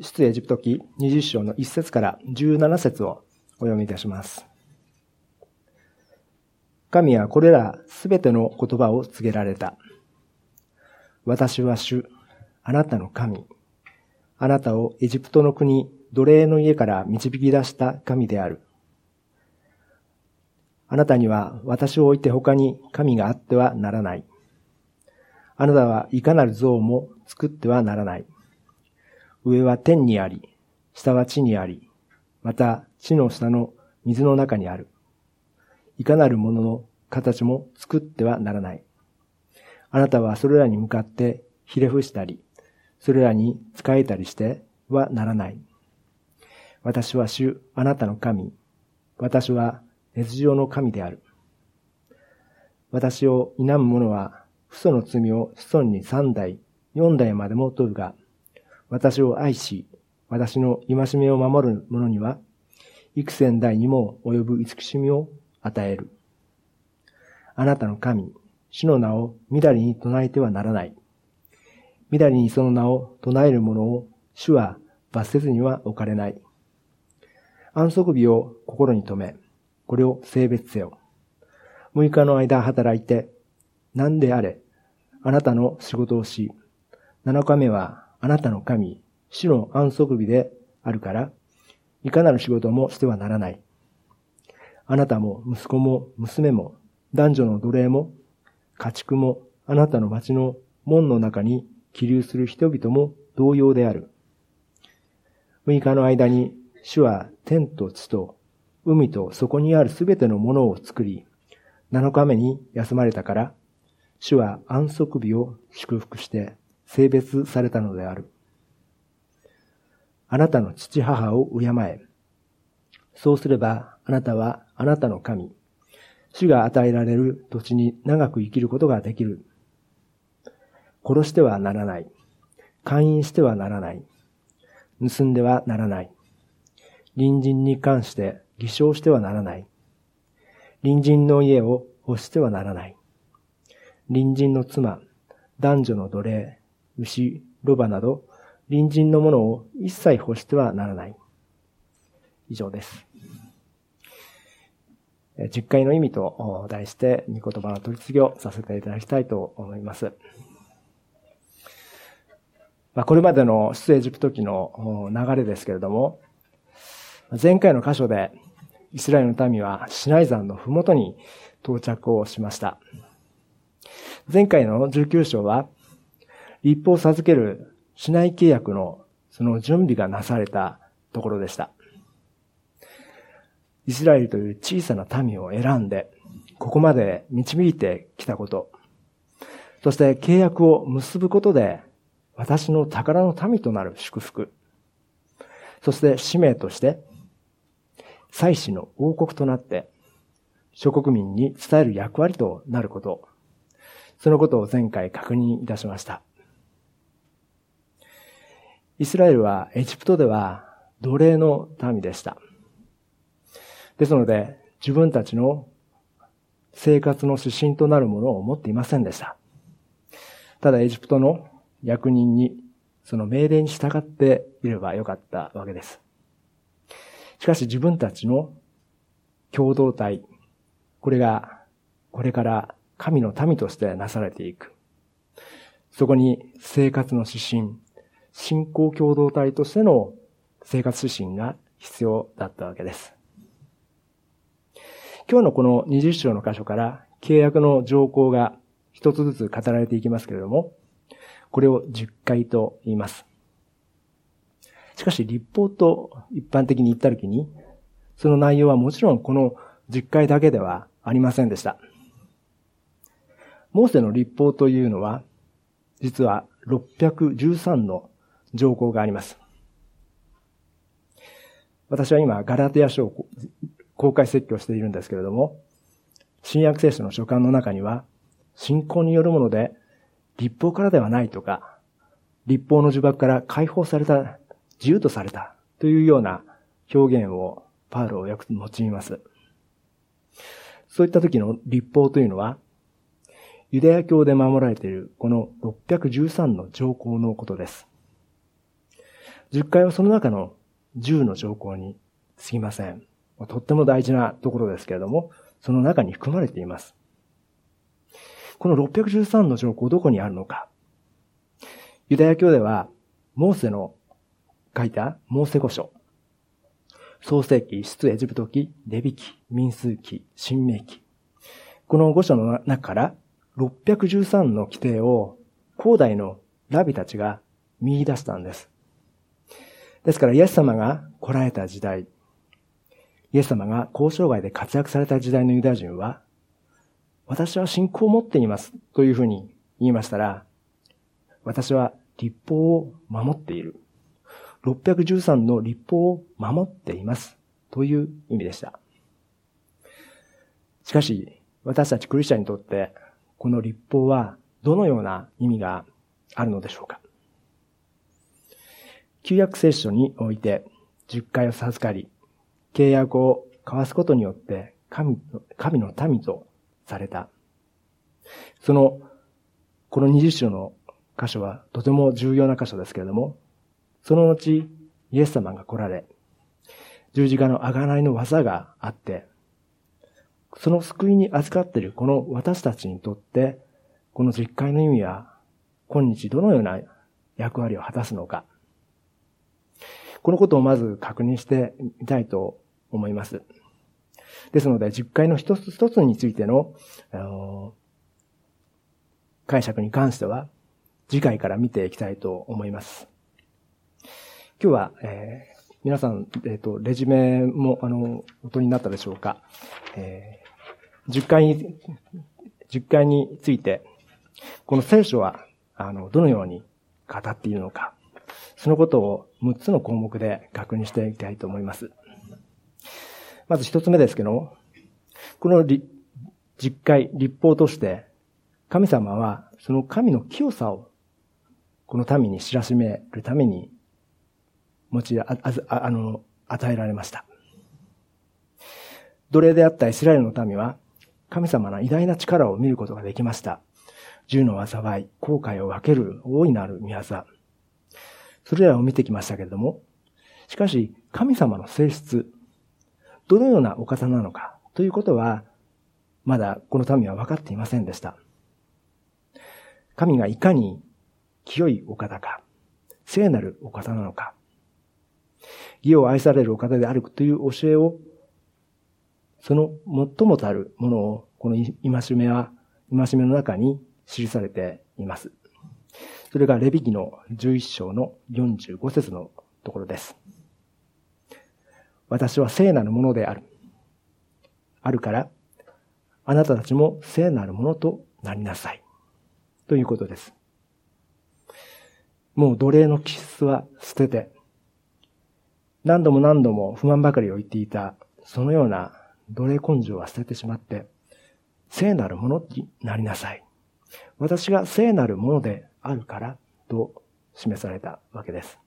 出エジプト記20章の1節から17節をお読みいたします。神はこれらすべての言葉を告げられた。私は主、あなたの神。あなたをエジプトの国、奴隷の家から導き出した神である。あなたには私を置いて他に神があってはならない。あなたはいかなる像も作ってはならない。上は天にあり、下は地にあり、また地の下の水の中にある。いかなるものの形も作ってはならない。あなたはそれらに向かってひれ伏したり、それらに仕えたりしてはならない。私は主、あなたの神。私は熱情の神である。私を否む者は、父祖の罪を子孫に三代、四代までも問うが、私を愛し、私の戒めを守る者には、幾千代にも及ぶ慈しみを与える。あなたの神、主の名をみだりに唱えてはならない。みだりにその名を唱える者を主は罰せずには置かれない。安息日を心に留め、これを性別せよ。六日の間働いて、何であれ、あなたの仕事をし、七日目はあなたの神、主の安息日であるから、いかなる仕事もしてはならない。あなたも息子も娘も、男女の奴隷も、家畜も、あなたの町の門の中に起立する人々も同様である。六日の間に、主は天と地と海とそこにあるすべてのものを作り、七日目に休まれたから、主は安息日を祝福して性別されたのである。あなたの父母を敬え。そうすれば、あなたはあなたの神、主が与えられる土地に長く生きることができる。殺してはならない。勧誘してはならない。盗んではならない。隣人に関して偽証してはならない。隣人の家を欲してはならない。隣人の妻、男女の奴隷、牛、ロバなど、隣人のものを一切欲してはならない。以上です。実会の意味と題して、御言葉の取り次ぎをさせていただきたいと思います。ま、これまでの出エジプト記の流れですけれども、前回の箇所でイスラエルの民はシナイ山のふもとに到着をしました。前回の19章は立法を授ける市内契約のその準備がなされたところでした。イスラエルという小さな民を選んで、ここまで導いてきたこと、そして契約を結ぶことで、私の宝の民となる祝福、そして使命として、祭祀の王国となって、諸国民に伝える役割となること、そのことを前回確認いたしました。イスラエルはエジプトでは奴隷の民でした。ですので、自分たちの生活の指針となるものを持っていませんでした。ただエジプトの役人にその命令に従っていればよかったわけです。しかし自分たちの共同体、これがこれから神の民としてなされていく。そこに生活の指針、信仰共同体としての生活指針が必要だったわけです。今日のこの20章の箇所から契約の条項が一つずつ語られていきますけれども、これを10回と言います。しかし立法と一般的に言ったときに、その内容はもちろんこの10回だけではありませんでした。モーセの立法というのは、実は613の条項があります。私は今、ガラテヤ書を公開説教しているんですけれども、新約聖書の書簡の中には、信仰によるもので、立法からではないとか、立法の呪縛から解放された、自由とされたというような表現をパウロをよく用います。そういった時の立法というのは、ユダヤ教で守られているこの613の条項のことです。十回はその中の10の条項に過ぎません。とっても大事なところですけれども、その中に含まれています。この613の条項どこにあるのか。ユダヤ教では、モーセの書いたモーセ語書、創世記、出エジプト記、レビ記、民数記、新明記。この語書の中から613の規定を古代のラビたちが見出したんです。ですからイエス様が来られた時代、イエス様が交渉外で活躍された時代のユダヤ人は、私は信仰を持っていますというふうに言いましたら、私は立法を守っている。613の立法を守っています。という意味でした。しかし、私たちクリスチャンにとって、この立法はどのような意味があるのでしょうか？旧約聖書において、十回を授かり、契約を交わすことによって神神の民とされた。その、この20章の箇所はとても重要な箇所ですけれども、その後、イエス様が来られ、十字架の贖いの技があって、その救いに預かっているこの私たちにとって、この実会の意味は、今日どのような役割を果たすのか。このことをまず確認してみたいと思います。ですので、実会の一つ一つについての、あの解釈に関しては、次回から見ていきたいと思います。今日は、えー、皆さん、えっ、ー、と、レジュメも、あの、音になったでしょうか。えー、10回に、10回について、この聖書は、あの、どのように語っているのか、そのことを6つの項目で確認していきたいと思います。まず一つ目ですけども、この実会、立法として、神様はその神の清さをこの民に知らしめるために、持ち、あ、ああの、与えられました。奴隷であったイスラエルの民は、神様の偉大な力を見ることができました。銃の災い、後悔を分ける大いなる宮業。それらを見てきましたけれども、しかし、神様の性質、どのようなお方なのかということは、まだこの民は分かっていませんでした。神がいかに清いお方か、聖なるお方なのか、義を愛されるお方であるという教えを、その最もたるものを、この戒めは、戒めの中に記されています。それがレビ記の11章の45節のところです。私は聖なるものである。あるから、あなたたちも聖なるものとなりなさい。ということです。もう奴隷の気質は捨てて、何度も何度も不満ばかりを言っていた、そのような奴隷根性は捨ててしまって、聖なるものになりなさい。私が聖なるものであるから、と示されたわけです。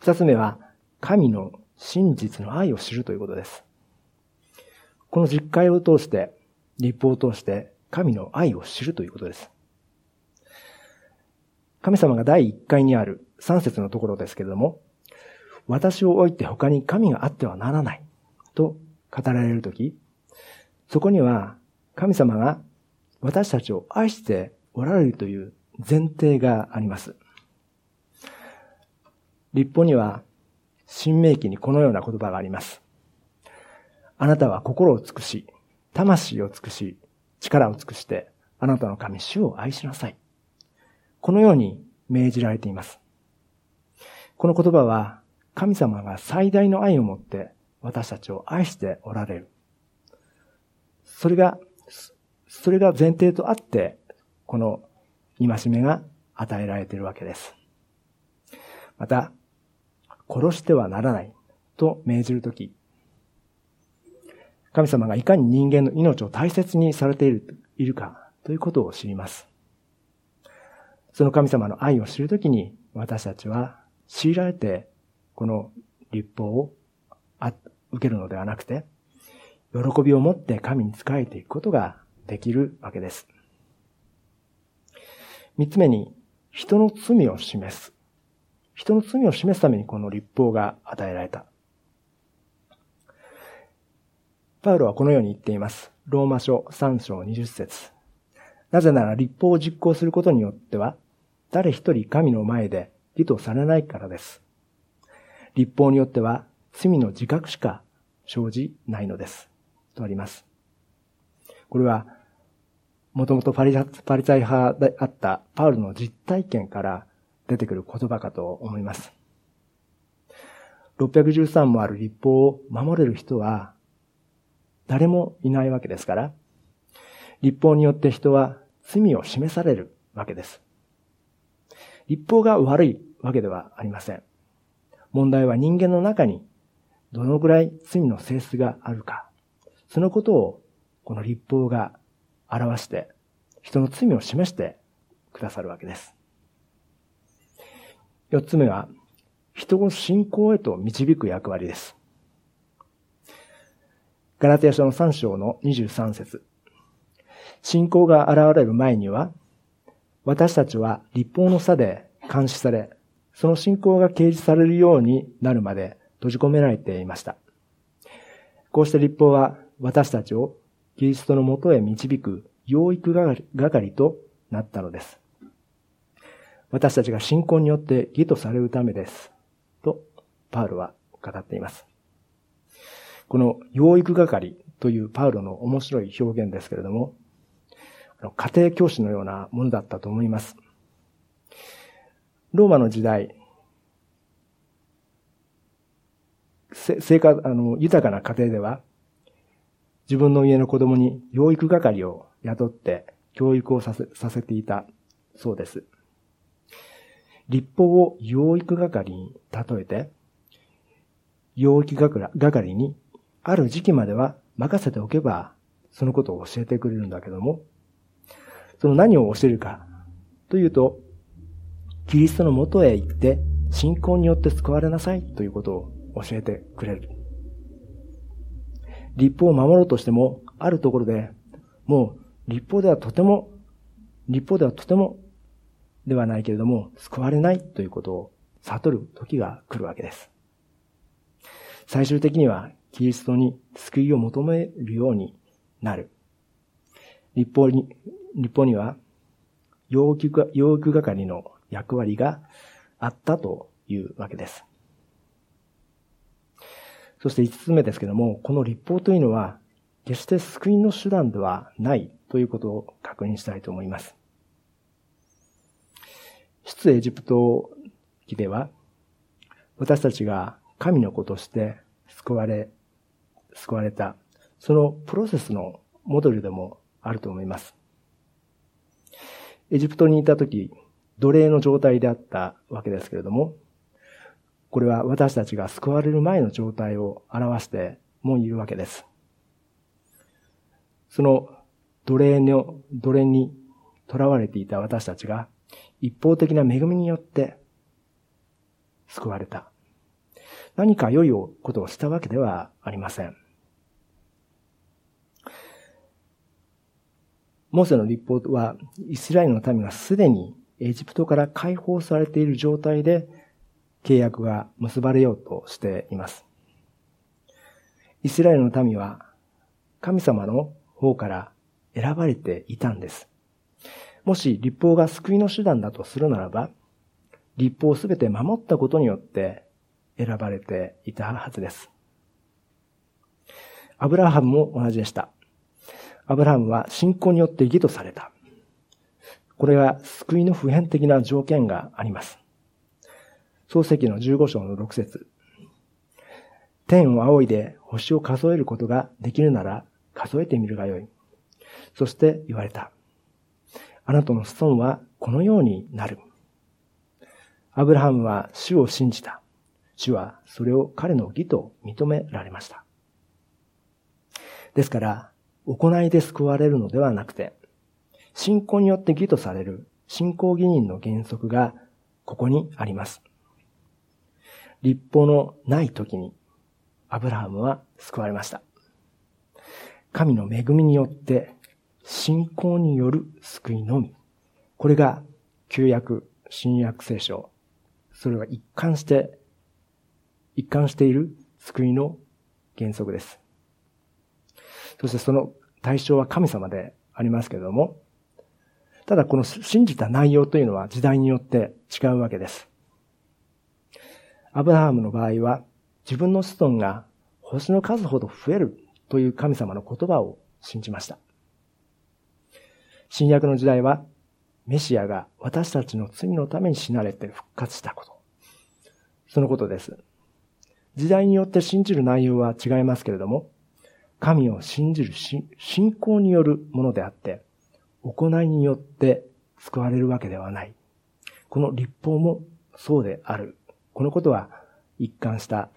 二つ目は、神の真実の愛を知るということです。この実会を通して、立法を通して、神の愛を知るということです。神様が第一回にある三節のところですけれども、私を置いて他に神があってはならないと語られるとき、そこには神様が私たちを愛しておられるという前提があります。立法には新明記にこのような言葉があります。あなたは心を尽くし、魂を尽くし、力を尽くして、あなたの神主を愛しなさい。このように命じられています。この言葉は、神様が最大の愛を持って私たちを愛しておられる。それが、それが前提とあって、この戒めが与えられているわけです。また、殺してはならないと命じるとき、神様がいかに人間の命を大切にされているいるかということを知ります。その神様の愛を知るときに私たちは強いられてこの立法を受けるのではなくて、喜びを持って神に仕えていくことができるわけです。三つ目に、人の罪を示す人の罪を示すためにこの立法が与えられた。パウロはこのように言っています。ローマ書3章20節なぜなら立法を実行することによっては、誰一人神の前で義とされないからです。立法によっては罪の自覚しか生じないのです。とあります。これは、もともとパリザイ派であったパウルの実体験から出てくる言葉かと思います。613もある立法を守れる人は誰もいないわけですから、立法によって人は罪を示されるわけです。立法が悪いわけではありません。問題は人間の中にどのぐらい罪の性質があるか。そのことをこの立法が表して人の罪を示してくださるわけです。四つ目は人を信仰へと導く役割です。ガラテヤ書の3章の23節信仰が現れる前には、私たちは立法の差で監視され、その信仰が掲示されるようになるまで閉じ込められていました。こうして立法は私たちをキリストのもとへ導く養育係となったのです。私たちが信仰によって義とされるためです。と、パウロは語っています。この養育係というパウロの面白い表現ですけれども、家庭教師のようなものだったと思います。ローマの時代、せ生活、あの、豊かな家庭では、自分の家の子供に養育係を雇って教育をさせさせていたそうです。立法を養育係に例えて、養育係にある時期までは任せておけば、そのことを教えてくれるんだけども、その何を教えるかというと、キリストのもとへ行って、信仰によって救われなさいということを教えてくれる。立法を守ろうとしても、あるところで、もう立法ではとても、立法ではとてもではないけれども、救われないということを悟る時が来るわけです。最終的にはキリストに救いを求めるようになる。立法に、立法には、養育、養育係の役割があったというわけです。そして五つ目ですけども、この立法というのは、決して救いの手段ではないということを確認したいと思います。出エジプト記では、私たちが神の子として救われ救われた、そのプロセスのモデルでもあると思います。エジプトにいた時、奴隷の状態であったわけですけれども、これは私たちが救われる前の状態を表してもいるわけです。その奴隷の、奴隷に囚われていた私たちが一方的な恵みによって救われた。何か良いことをしたわけではありません。モーセの立法は、イスラエルの民がすでにエジプトから解放されている状態で契約が結ばれようとしています。イスラエルの民は神様の方から選ばれていたんです。もし立法が救いの手段だとするならば、立法をすべて守ったことによって選ばれていたはずです。アブラハムも同じでした。アブラハムは信仰によって義とされた。これは救いの普遍的な条件があります。創世記の15章の6節天を仰いで星を数えることができるなら数えてみるがよい。そして言われた。あなたの子孫はこのようになる。アブラハムは主を信じた。主はそれを彼の義と認められました。ですから、行いで救われるのではなくて、信仰によって義とされる信仰義人の原則がここにあります。立法のない時にアブラハムは救われました。神の恵みによって信仰による救いのみ。これが旧約、新約聖書、それが一貫して、一貫している救いの原則です。そしてその対象は神様でありますけれども、ただこの信じた内容というのは時代によって違うわけです。アブラハムの場合は自分の子孫が星の数ほど増えるという神様の言葉を信じました。新約の時代はメシアが私たちの罪のために死なれて復活したこと。そのことです。時代によって信じる内容は違いますけれども、神を信じる信仰によるものであって、行いによって救われるわけではない。この立法もそうである。このことは一貫した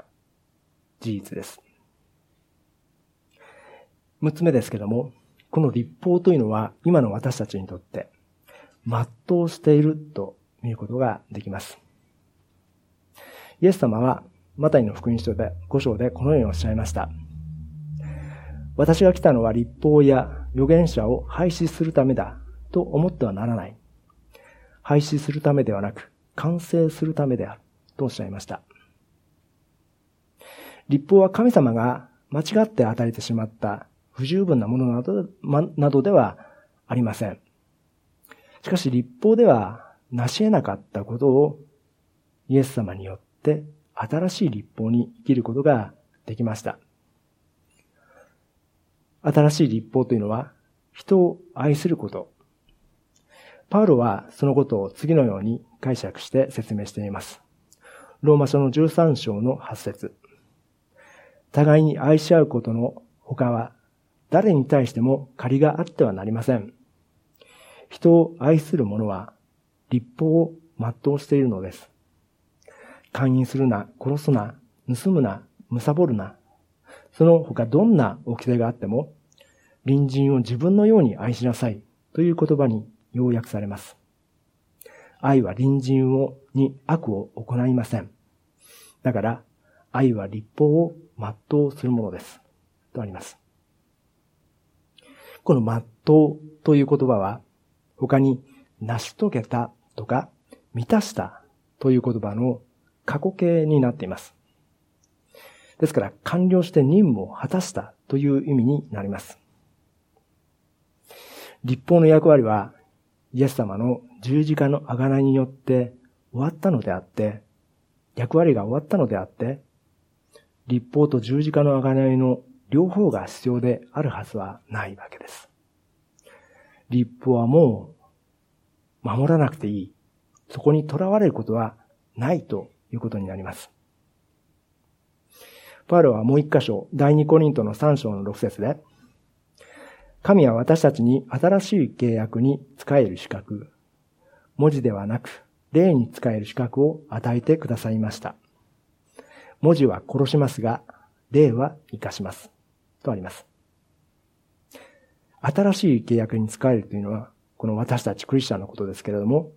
事実です。六つ目ですけども、この立法というのは今の私たちにとって全うしていると見ることができます。イエス様はマタイの福音書で5章でこのようにおっしゃいました。私が来たのは立法や預言者を廃止するためだと思ってはならない。廃止するためではなく、完成するためであるとおっしゃいました。立法は神様が間違って与えてしまった不十分なものなどなどではありません。しかし立法では成し得なかったことをイエス様によって新しい立法に生きることができました。新しい立法というのは人を愛すること。パウロはそのことを次のように解釈して説明しています。ローマ書の13章の8節互いに愛し合うことの他は誰に対しても借りがあってはなりません。人を愛する者は立法を全うしているのです。勧誘するな、殺すな、盗むな、貪るな。その他どんな掟があっても、隣人を自分のように愛しなさいという言葉に要約されます。愛は隣人を、に悪を行いません。だから、愛は立法を全うするものです。とあります。この全うという言葉は、他に成し遂げたとか満たしたという言葉の過去形になっています。ですから、完了して任務を果たしたという意味になります。立法の役割は、イエス様の十字架の贖いによって終わったのであって、役割が終わったのであって、立法と十字架の贖いの両方が必要であるはずはないわけです。立法はもう守らなくていい。そこに囚われることはないということになります。パウロはもう一箇所、第二コリントの三章の六節で、神は私たちに新しい契約に使える資格、文字ではなく、霊に使える資格を与えてくださいました。文字は殺しますが、霊は生かします。とあります。新しい契約に使えるというのは、この私たちクリスチャンのことですけれども、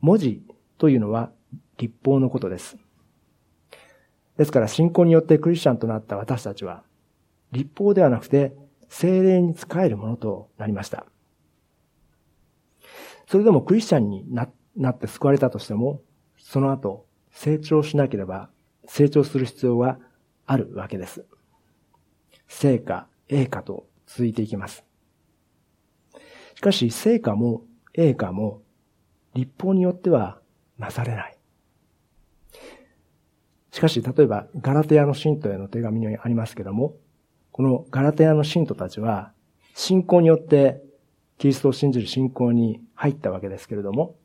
文字というのは立法のことです。ですから信仰によってクリスチャンとなった私たちは、立法ではなくて精霊に使えるものとなりました。それでもクリスチャンになっなって救われたとしても、その後成長しなければ成長する必要はあるわけです。成果、栄果と続いていきます。しかし、成果も栄果も立法によってはなされない。しかし、例えば、ガラテヤの信徒への手紙にありますけども、このガラテヤの信徒たちは、信仰によってキリストを信じる信仰に入ったわけですけれども、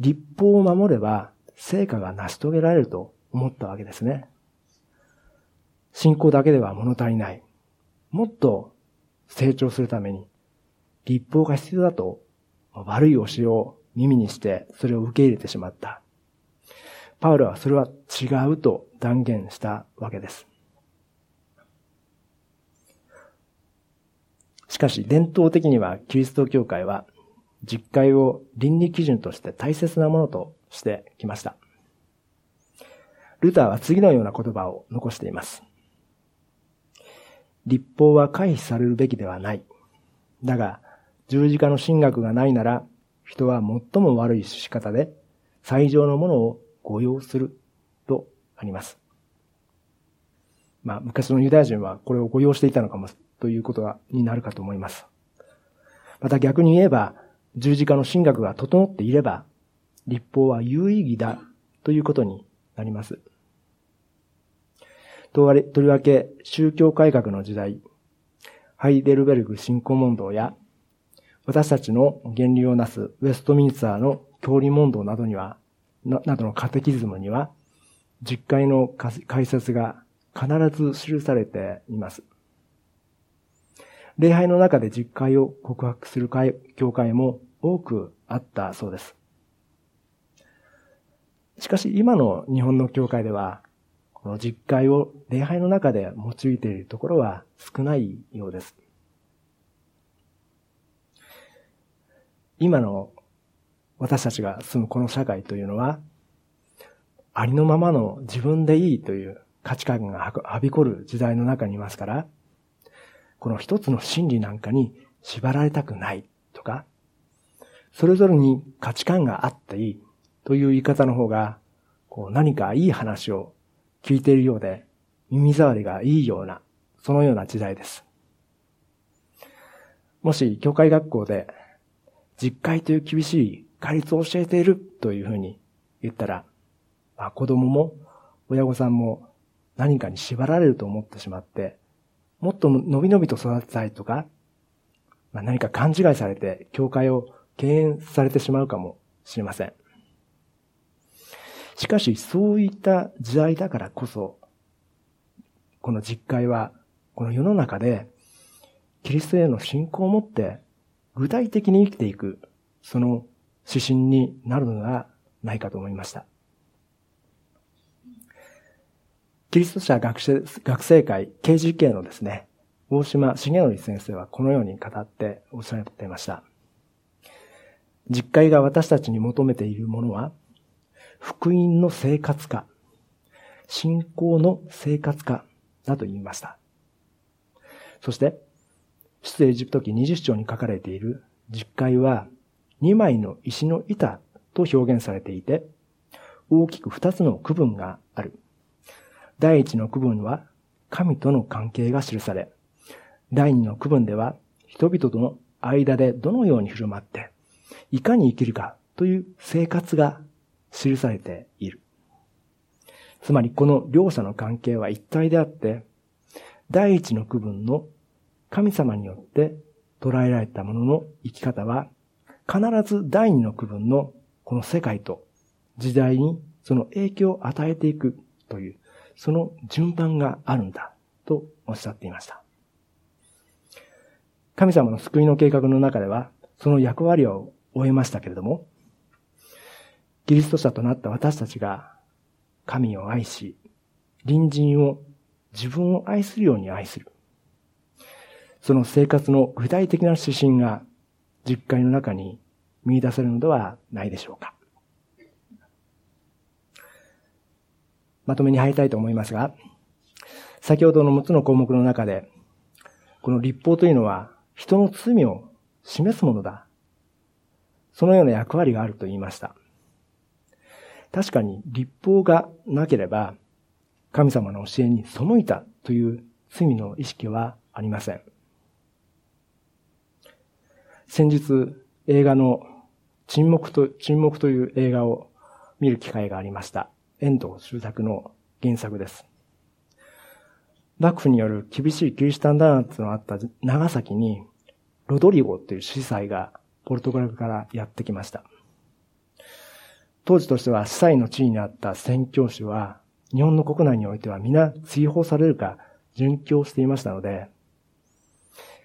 立法を守れば成果が成し遂げられると思ったわけですね。信仰だけでは物足りない。もっと成長するために、立法が必要だと悪い教えを耳にしてそれを受け入れてしまった。パウロはそれは違うと断言したわけです。しかし伝統的にはキリスト教会は実会を倫理基準として大切なものとしてきました。ルターは次のような言葉を残しています。立法は回避されるべきではない。だが、十字架の神学がないなら、人は最も悪い仕方で最上のものを誤用するとあります。まあ、昔のユダヤ人はこれを誤用していたのかもということになるかと思います。また逆に言えば、十字架の神学が整っていれば、立法は有意義だということになります。とりわけ宗教改革の時代、ハイデルベルグ信仰問答や、私たちの原理をなすウェストミンスターの教理問答などには、などのカテキズムには、実会の解説が必ず記されています。礼拝の中で実会を告白する会教会も多くあったそうです。しかし今の日本の教会では、この実会を礼拝の中で用いているところは少ないようです。今の私たちが住むこの社会というのは、ありのままの自分でいいという価値観がはびこる時代の中にいますから、この一つの真理なんかに縛られたくないとか、それぞれに価値観があっていいという言い方の方が、こう何かいい話を聞いているようで、耳障りがいいような、そのような時代です。もし、教会学校で、実会という厳しい戒律を教えているというふうに言ったら、まあ、子供も親御さんも何かに縛られると思ってしまって、もっとのびのびと育てたいとか、まあ、何か勘違いされて、教会を敬遠されてしまうかもしれません。しかし、そういった時代だからこそ、この実会は、この世の中で、キリストへの信仰を持って、具体的に生きていく、その指針になるのではないかと思いました。キリスト者学生学生会 KGK のですね、大島重則先生はこのように語っておっしゃっていました。実会が私たちに求めているものは、福音の生活化、信仰の生活化だと言いました。そして、出エジプト記20章に書かれている実会は、2枚の石の板と表現されていて、大きく2つの区分がある。第一の区分は神との関係が記され、第二の区分では人々との間でどのように振る舞って、いかに生きるかという生活が記されている。つまりこの両者の関係は一体であって、第一の区分の神様によって捉えられたものの生き方は、必ず第二の区分のこの世界と時代にその影響を与えていくという、その順番があるんだとおっしゃっていました。神様の救いの計画の中では、その役割を終えましたけれども、キリスト者となった私たちが神を愛し、隣人を自分を愛するように愛する。その生活の具体的な指針が実会の中に見出せるのではないでしょうか。まとめに入りたいと思いますが、先ほどの6つの項目の中で、この立法というのは人の罪を示すものだ。そのような役割があると言いました。確かに立法がなければ神様の教えに背いたという罪の意識はありません。先日映画の沈黙と、沈黙という映画を見る機会がありました。遠藤周作の原作です。幕府による厳しいキリシタン弾圧のあった長崎に、ロドリゴという司祭がポルトガルからやってきました。当時としては司祭の地位にあった宣教師は、日本の国内においては皆追放されるか殉教していましたので、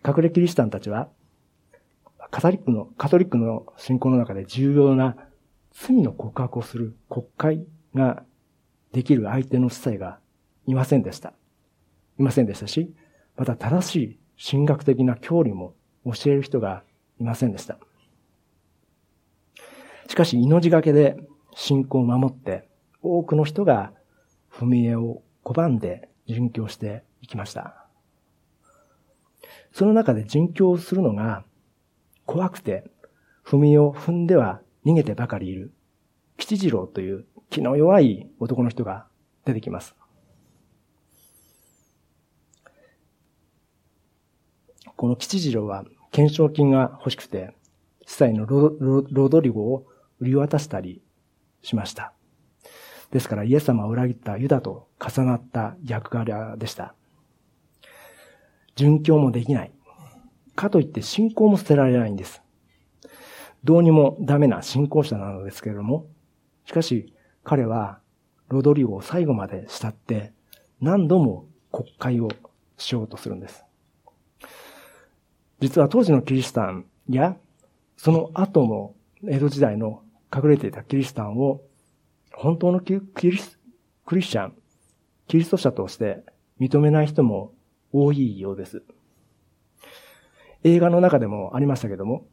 隠れキリシタンたちは、カトリックの、カトリックの信仰の中で重要な罪の告白をする国会ができる相手の司祭がいませんでした。いませんでしたし、また正しい神学的な教理も教える人がいませんでした。しかし命がけで信仰を守って、多くの人が踏み絵を拒んで殉教していきました。その中で殉教するのが怖くて、踏み絵を踏んでは逃げてばかりいる吉次郎という気の弱い男の人が出てきます。この吉次郎は懸賞金が欲しくて、司祭のロドリゴを売り渡したりしました。ですからイエス様を裏切ったユダと重なった役柄でした。殉教もできない。かといって信仰も捨てられないんです。どうにもダメな信仰者なのですけれども、しかし彼はロドリゴを最後まで慕って何度も国会をしようとするんです。実は当時のキリシタンやその後も江戸時代の隠れていたキリシタンを本当のキリスクリスチャン、キリスト者として認めない人も多いようです。映画の中でもありましたけども、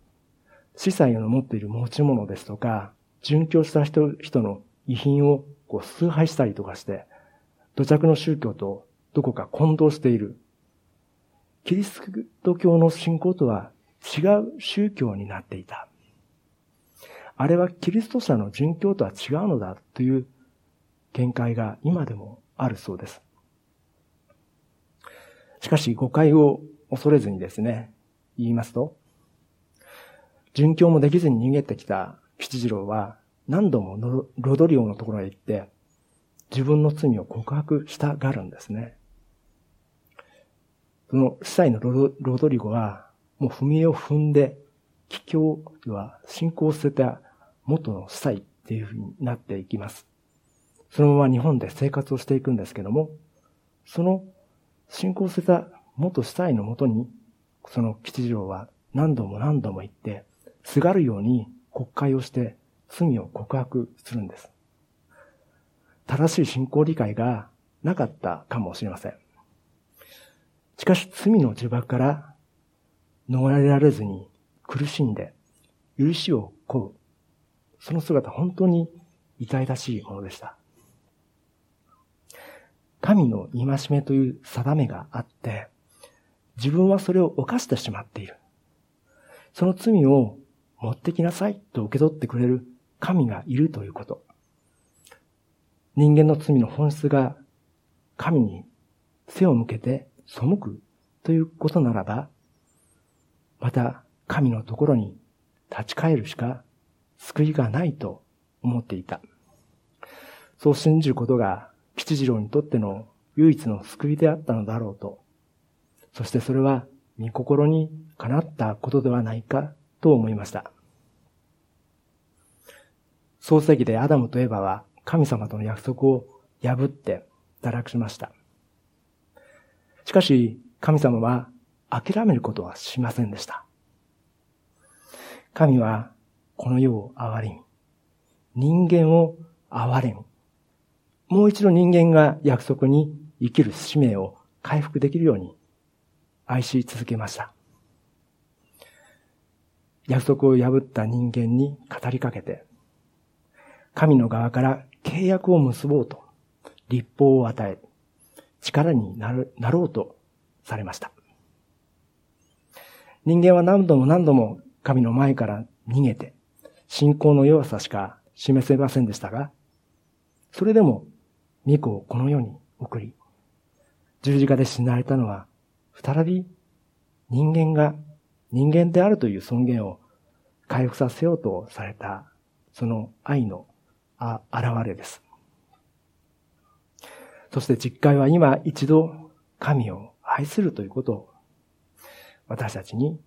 司祭の持っている持ち物ですとか、殉教した人人の遺品をこう崇拝したりとかして、土着の宗教とどこか混同している。キリスト教の信仰とは違う宗教になっていた。あれはキリスト者の殉教とは違うのだという見解が今でもあるそうです。しかし誤解を恐れずにですね、言いますと、殉教もできずに逃げてきた吉次郎は何度もロドリオのところへ行って自分の罪を告白したがるんですね。その司祭のロドリゴはもう踏み絵を踏んで、帰教は信仰を捨てた元の司祭っていうふうになっていきます。そのまま日本で生活をしていくんですけども、その信仰を捨てた元司祭のもとに、その吉次郎は何度も何度も言って、すがるように国会をして罪を告白するんです。正しい信仰理解がなかったかもしれません。しかし罪の呪縛から逃れられずに苦しんで許しを請う。その姿本当に痛々しいものでした。神の戒めという定めがあって、自分はそれを犯してしまっている。その罪を持ってきなさいと受け取ってくれる神がいるということ。人間の罪の本質が神に背を向けて背くということならば、また神のところに立ち返るしか救いがないと思っていた。そう信じることが吉次郎にとっての唯一の救いであったのだろうと。そしてそれは御心にかなったことではないかと思いました。創世記でアダムとエバは神様との約束を破って堕落しました。しかし、神様は諦めることはしませんでした。神はこの世を憐れみ、人間を憐れみ、もう一度人間が約束に生きる使命を回復できるように愛し続けました。約束を破った人間に語りかけて、神の側から契約を結ぼうと、立法を与え、力になるなろうとされました。人間は何度も何度も神の前から逃げて、信仰の弱さしか示せませんでしたが、それでも、御子をこの世に送り、十字架で死なれたのは、再び人間が人間であるという尊厳を回復させようとされた、その愛のあ現れです。そして実会は今一度神を愛するということを私たちに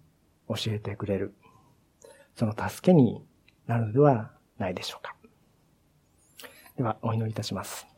教えてくれる。その助けになるのではないでしょうか。では、お祈りいたします。